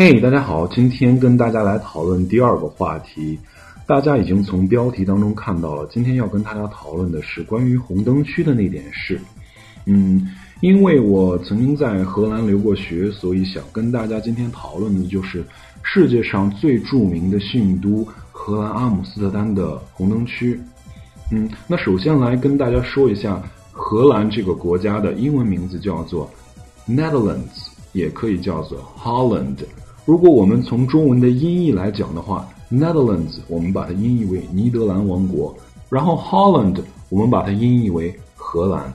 嘿，大家好，今天跟大家来讨论第二个话题。大家已经从标题当中看到了，今天要跟大家讨论的是关于红灯区的那点事。嗯，因为我曾经在荷兰留过学，所以想跟大家今天讨论的就是世界上最著名的信都荷兰阿姆斯特丹的红灯区。嗯，那首先来跟大家说一下荷兰这个国家的英文名字叫做 Netherlands，也可以叫做 Holland。如果我们从中文的音译来讲的话，Netherlands，我们把它音译为尼德兰王国，然后 Holland，我们把它音译为荷兰。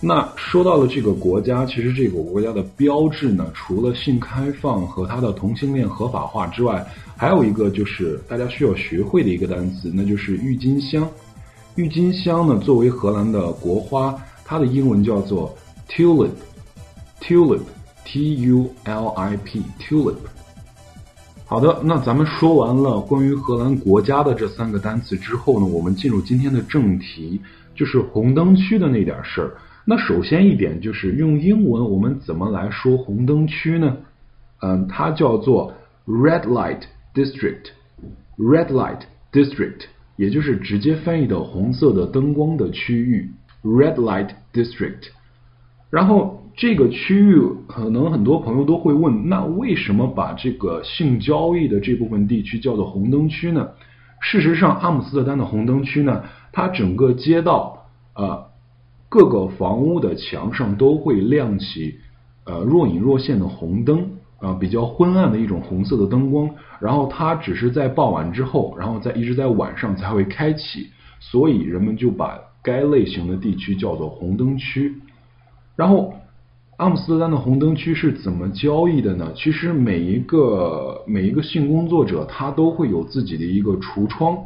那说到了这个国家，其实这个国家的标志呢，除了性开放和它的同性恋合法化之外，还有一个就是大家需要学会的一个单词，那就是郁金香。郁金香呢，作为荷兰的国花，它的英文叫做 tulip，tulip，T-U-L-I-P，tulip。好的，那咱们说完了关于荷兰国家的这三个单词之后呢，我们进入今天的正题，就是红灯区的那点事儿。那首先一点就是用英文我们怎么来说红灯区呢？嗯，它叫做 red light district，red light district，也就是直接翻译的红色的灯光的区域，red light district。然后这个区域可能很多朋友都会问，那为什么把这个性交易的这部分地区叫做红灯区呢？事实上，阿姆斯特丹的红灯区呢，它整个街道呃各个房屋的墙上都会亮起呃若隐若现的红灯啊，比较昏暗的一种红色的灯光。然后它只是在傍晚之后，然后在一直在晚上才会开启，所以人们就把该类型的地区叫做红灯区。然后，阿姆斯特丹的红灯区是怎么交易的呢？其实每一个每一个性工作者他都会有自己的一个橱窗，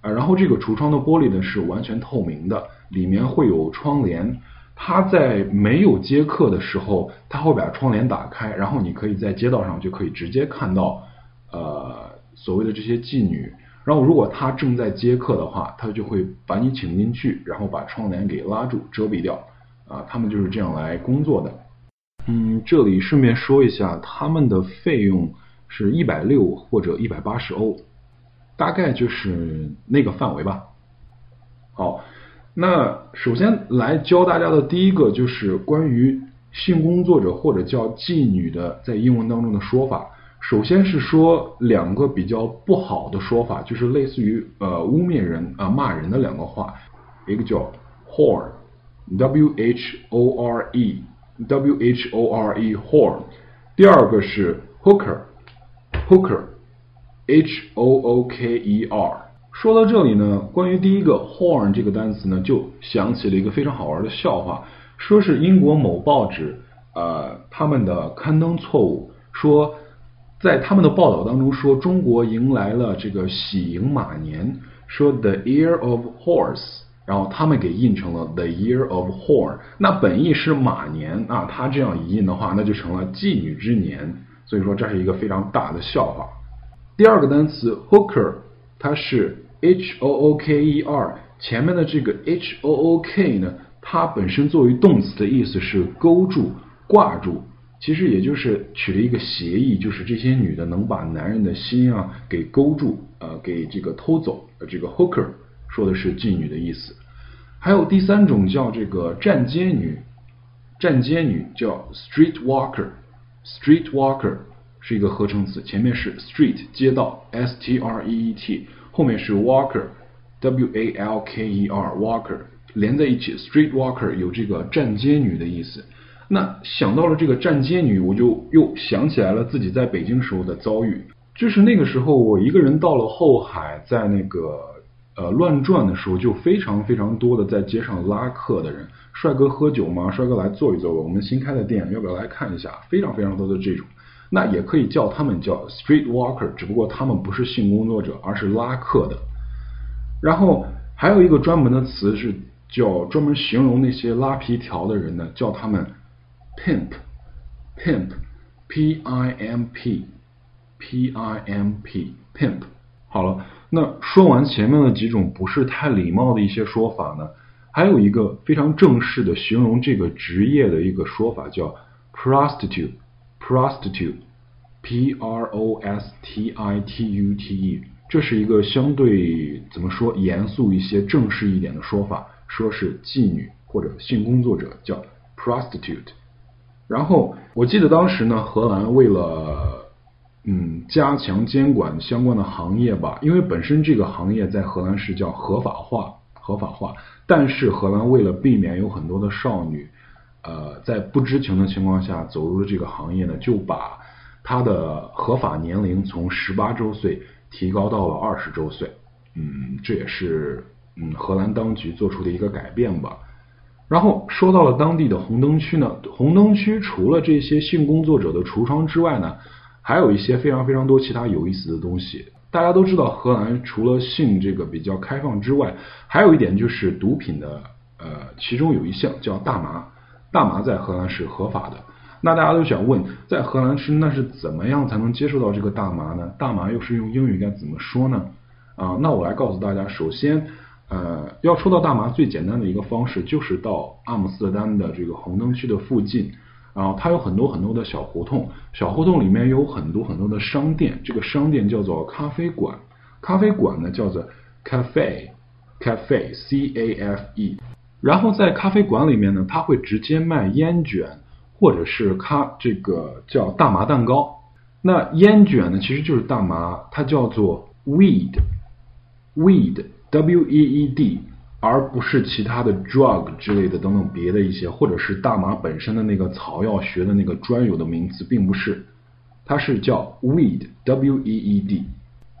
啊，然后这个橱窗的玻璃呢是完全透明的，里面会有窗帘。他在没有接客的时候，他会把窗帘打开，然后你可以在街道上就可以直接看到，呃，所谓的这些妓女。然后如果他正在接客的话，他就会把你请进去，然后把窗帘给拉住遮蔽掉。啊，他们就是这样来工作的。嗯，这里顺便说一下，他们的费用是一百六或者一百八十欧，大概就是那个范围吧。好，那首先来教大家的第一个就是关于性工作者或者叫妓女的在英文当中的说法。首先是说两个比较不好的说法，就是类似于呃污蔑人啊骂人的两个话，一个叫 whore。W H O R E W H O R E horn，第二个是 hooker hooker H O O K E R。说到这里呢，关于第一个 horn 这个单词呢，就想起了一个非常好玩的笑话，说是英国某报纸呃他们的刊登错误，说在他们的报道当中说中国迎来了这个喜迎马年，说 the year of horse。然后他们给印成了 The Year of Horn，那本意是马年啊，他这样一印的话，那就成了妓女之年。所以说这是一个非常大的笑话。第二个单词 hooker，它是 H O O K E R，前面的这个 H O O K 呢，它本身作为动词的意思是勾住、挂住，其实也就是取了一个谐义，就是这些女的能把男人的心啊给勾住，呃，给这个偷走，这个 hooker。说的是妓女的意思，还有第三种叫这个站街女，站街女叫 street walker，street walker 是一个合成词，前面是 street 街道 s t r e e t，后面是 walker w a l k e r walker 连在一起，street walker 有这个站街女的意思。那想到了这个站街女，我就又想起来了自己在北京时候的遭遇，就是那个时候我一个人到了后海，在那个。呃，乱转的时候就非常非常多的在街上拉客的人，帅哥喝酒吗？帅哥来坐一坐吧，我们新开的店要不要来看一下？非常非常多的这种，那也可以叫他们叫 street walker，只不过他们不是性工作者，而是拉客的。然后还有一个专门的词是叫专门形容那些拉皮条的人呢，叫他们 pimp，pimp，p i m p，p i m p，pimp。好了。那说完前面的几种不是太礼貌的一些说法呢，还有一个非常正式的形容这个职业的一个说法叫 prostitute，prostitute，p r o s t i t u t e，这是一个相对怎么说严肃一些、正式一点的说法，说是妓女或者性工作者，叫 prostitute。然后我记得当时呢，荷兰为了嗯加强监管相关的行业吧，因为本身这个行业在荷兰是叫合法化，合法化，但是荷兰为了避免有很多的少女。呃，在不知情的情况下走入了这个行业呢，就把他的合法年龄从十八周岁提高到了二十周岁。嗯，这也是嗯荷兰当局做出的一个改变吧。然后说到了当地的红灯区呢，红灯区除了这些性工作者的橱窗之外呢，还有一些非常非常多其他有意思的东西。大家都知道，荷兰除了性这个比较开放之外，还有一点就是毒品的，呃，其中有一项叫大麻。大麻在荷兰是合法的，那大家都想问，在荷兰是那是怎么样才能接受到这个大麻呢？大麻又是用英语该怎么说呢？啊，那我来告诉大家，首先，呃，要抽到大麻最简单的一个方式就是到阿姆斯特丹的这个红灯区的附近，然后它有很多很多的小胡同，小胡同里面有很多很多的商店，这个商店叫做咖啡馆，咖啡馆呢叫做 cafe，cafe，c a f e。然后在咖啡馆里面呢，他会直接卖烟卷，或者是咖这个叫大麻蛋糕。那烟卷呢，其实就是大麻，它叫做 weed，weed，w e e d，而不是其他的 drug 之类的等等别的一些，或者是大麻本身的那个草药学的那个专有的名词，并不是，它是叫 weed，w e e d。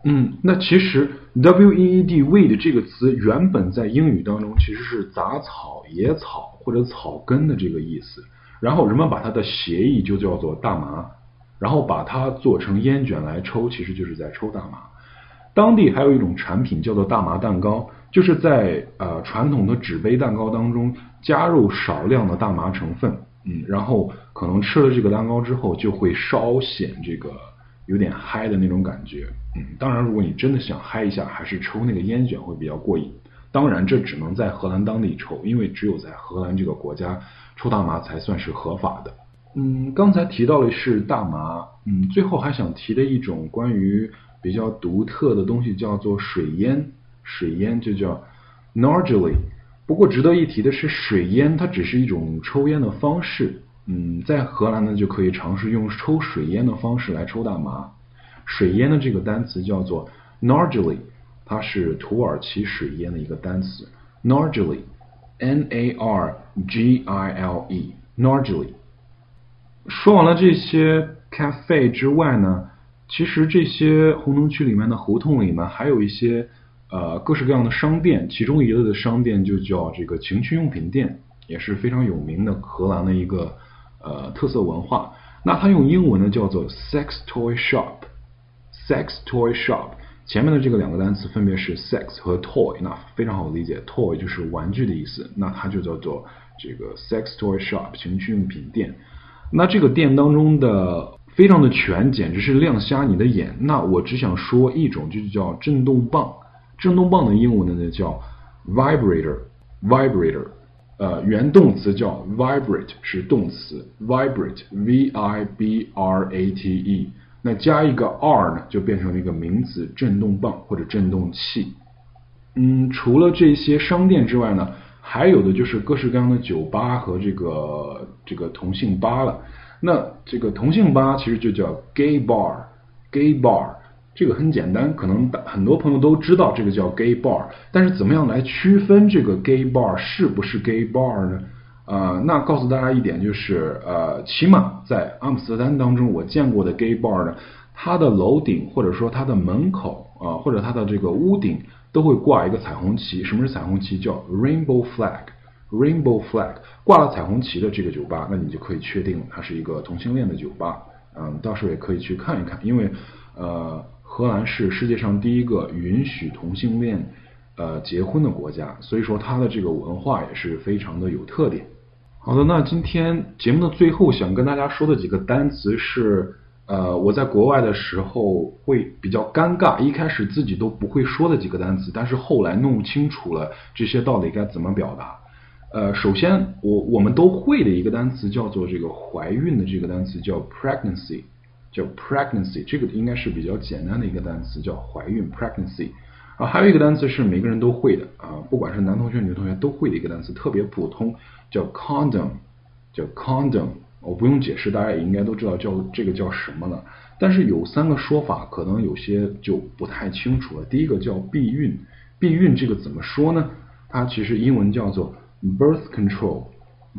嗯，那其实 w e e d weed 这个词原本在英语当中其实是杂草、野草或者草根的这个意思，然后人们把它的协议就叫做大麻，然后把它做成烟卷来抽，其实就是在抽大麻。当地还有一种产品叫做大麻蛋糕，就是在呃传统的纸杯蛋糕当中加入少量的大麻成分，嗯，然后可能吃了这个蛋糕之后就会稍显这个。有点嗨的那种感觉，嗯，当然，如果你真的想嗨一下，还是抽那个烟卷会比较过瘾。当然，这只能在荷兰当地抽，因为只有在荷兰这个国家抽大麻才算是合法的。嗯，刚才提到的是大麻，嗯，最后还想提的一种关于比较独特的东西叫做水烟，水烟就叫 Nargile。不过值得一提的是，水烟它只是一种抽烟的方式。嗯，在荷兰呢，就可以尝试用抽水烟的方式来抽大麻。水烟的这个单词叫做 Nargile，它是土耳其水烟的一个单词。Nargile，N A R G I L E，Nargile。说完了这些 cafe 之外呢，其实这些红灯区里面的胡同里面还有一些呃各式各样的商店，其中一类的商店就叫这个情趣用品店，也是非常有名的荷兰的一个。呃，特色文化，那它用英文呢叫做 sex toy shop，sex toy shop，前面的这个两个单词分别是 sex 和 toy，那非常好理解，toy 就是玩具的意思，那它就叫做这个 sex toy shop 情趣用品店。那这个店当中的非常的全，简直是亮瞎你的眼。那我只想说一种，就叫震动棒，震动棒的英文呢叫 vibrator，vibrator。呃，原动词叫 vibrate 是动词，vibrate，v i b r a t e，那加一个 r 呢，就变成了一个名词，振动棒或者振动器。嗯，除了这些商店之外呢，还有的就是各式各样的酒吧和这个这个同性吧了。那这个同性吧其实就叫 gay bar，gay bar。这个很简单，可能很多朋友都知道这个叫 gay bar，但是怎么样来区分这个 gay bar 是不是 gay bar 呢？啊，那告诉大家一点就是，呃，起码在阿姆斯特丹当中，我见过的 gay bar 呢，它的楼顶或者说它的门口啊，或者它的这个屋顶都会挂一个彩虹旗。什么是彩虹旗？叫 rainbow flag，rainbow flag，挂了彩虹旗的这个酒吧，那你就可以确定它是一个同性恋的酒吧。嗯，到时候也可以去看一看，因为呃。荷兰是世界上第一个允许同性恋呃结婚的国家，所以说它的这个文化也是非常的有特点。好的，那今天节目的最后想跟大家说的几个单词是呃我在国外的时候会比较尴尬，一开始自己都不会说的几个单词，但是后来弄清楚了这些到底该怎么表达。呃，首先我我们都会的一个单词叫做这个怀孕的这个单词叫 pregnancy。叫 pregnancy，这个应该是比较简单的一个单词，叫怀孕 pregnancy。啊，还有一个单词是每个人都会的啊，不管是男同学女同学都会的一个单词，特别普通，叫 condom，叫 condom。我不用解释，大家也应该都知道叫这个叫什么了。但是有三个说法，可能有些就不太清楚了。第一个叫避孕，避孕这个怎么说呢？它其实英文叫做 birth control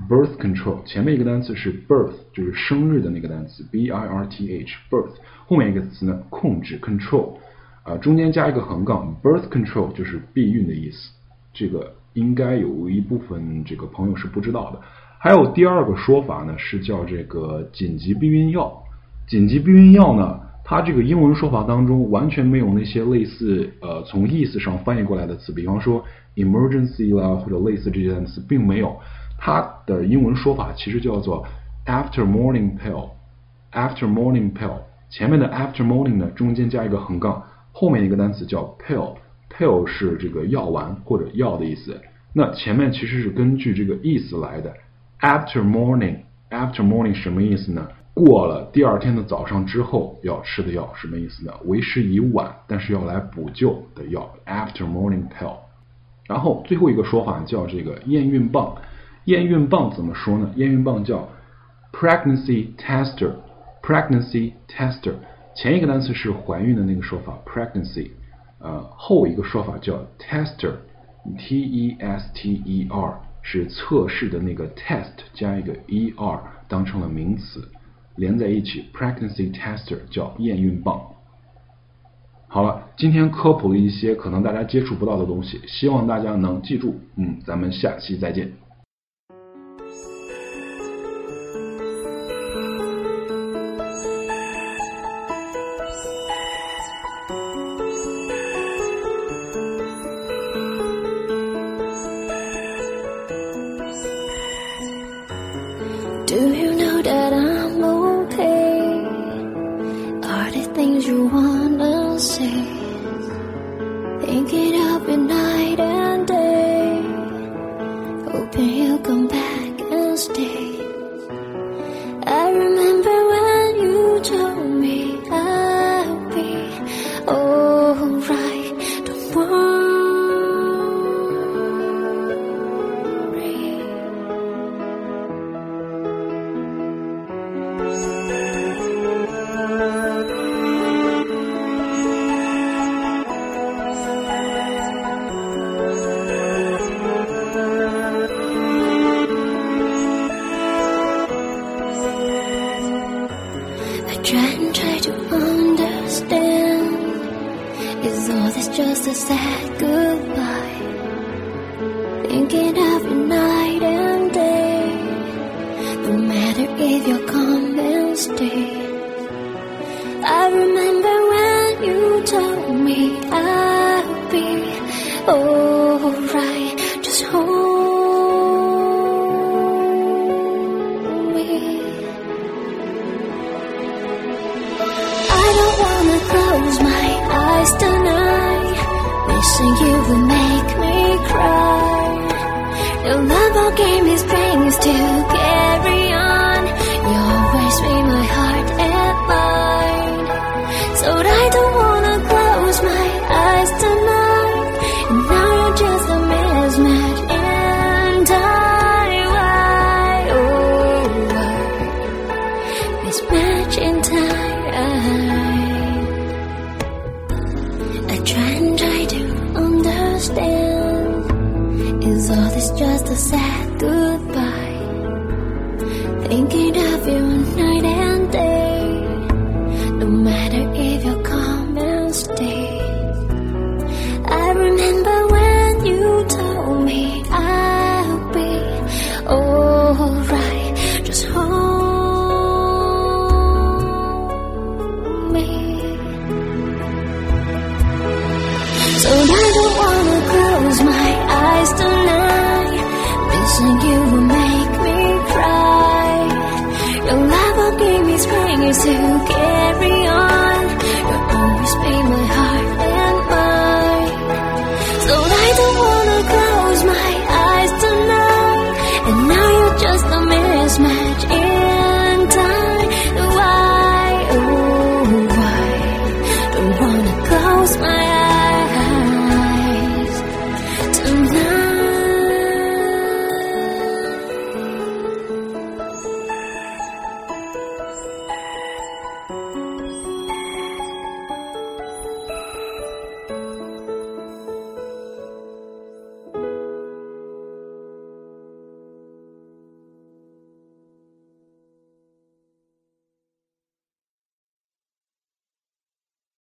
Birth control。前面一个单词是 birth，就是生日的那个单词 b i r t h，birth。后面一个词呢，控制 control。啊，中间加一个横杠，birth control 就是避孕的意思。这个应该有一部分这个朋友是不知道的。还有第二个说法呢，是叫这个紧急避孕药。紧急避孕药呢，它这个英文说法当中完全没有那些类似呃从意思上翻译过来的词，比方说 emergency 啦或者类似这些单词，并没有。它的英文说法其实叫做 after morning pill，after morning pill。前面的 after morning 呢，中间加一个横杠。后面一个单词叫 pill，pill 是这个药丸或者药的意思。那前面其实是根据这个意思来的。After morning，after morning 什么意思呢？过了第二天的早上之后要吃的药，什么意思呢？为时已晚，但是要来补救的药。After morning pill。然后最后一个说法叫这个验孕棒。验孕棒怎么说呢？验孕棒叫 pregnancy tester，pregnancy tester。前一个单词是怀孕的那个说法，pregnancy，呃，后一个说法叫 tester，t e s t e r，是测试的那个 test 加一个 e r 当成了名词，连在一起，pregnancy tester 叫验孕棒。好了，今天科普了一些可能大家接触不到的东西，希望大家能记住。嗯，咱们下期再见。Do you? if you come and stay. I remember when you told me I'd be alright. Just hold me. I don't wanna close my eyes tonight, missing you. just a sad goodbye.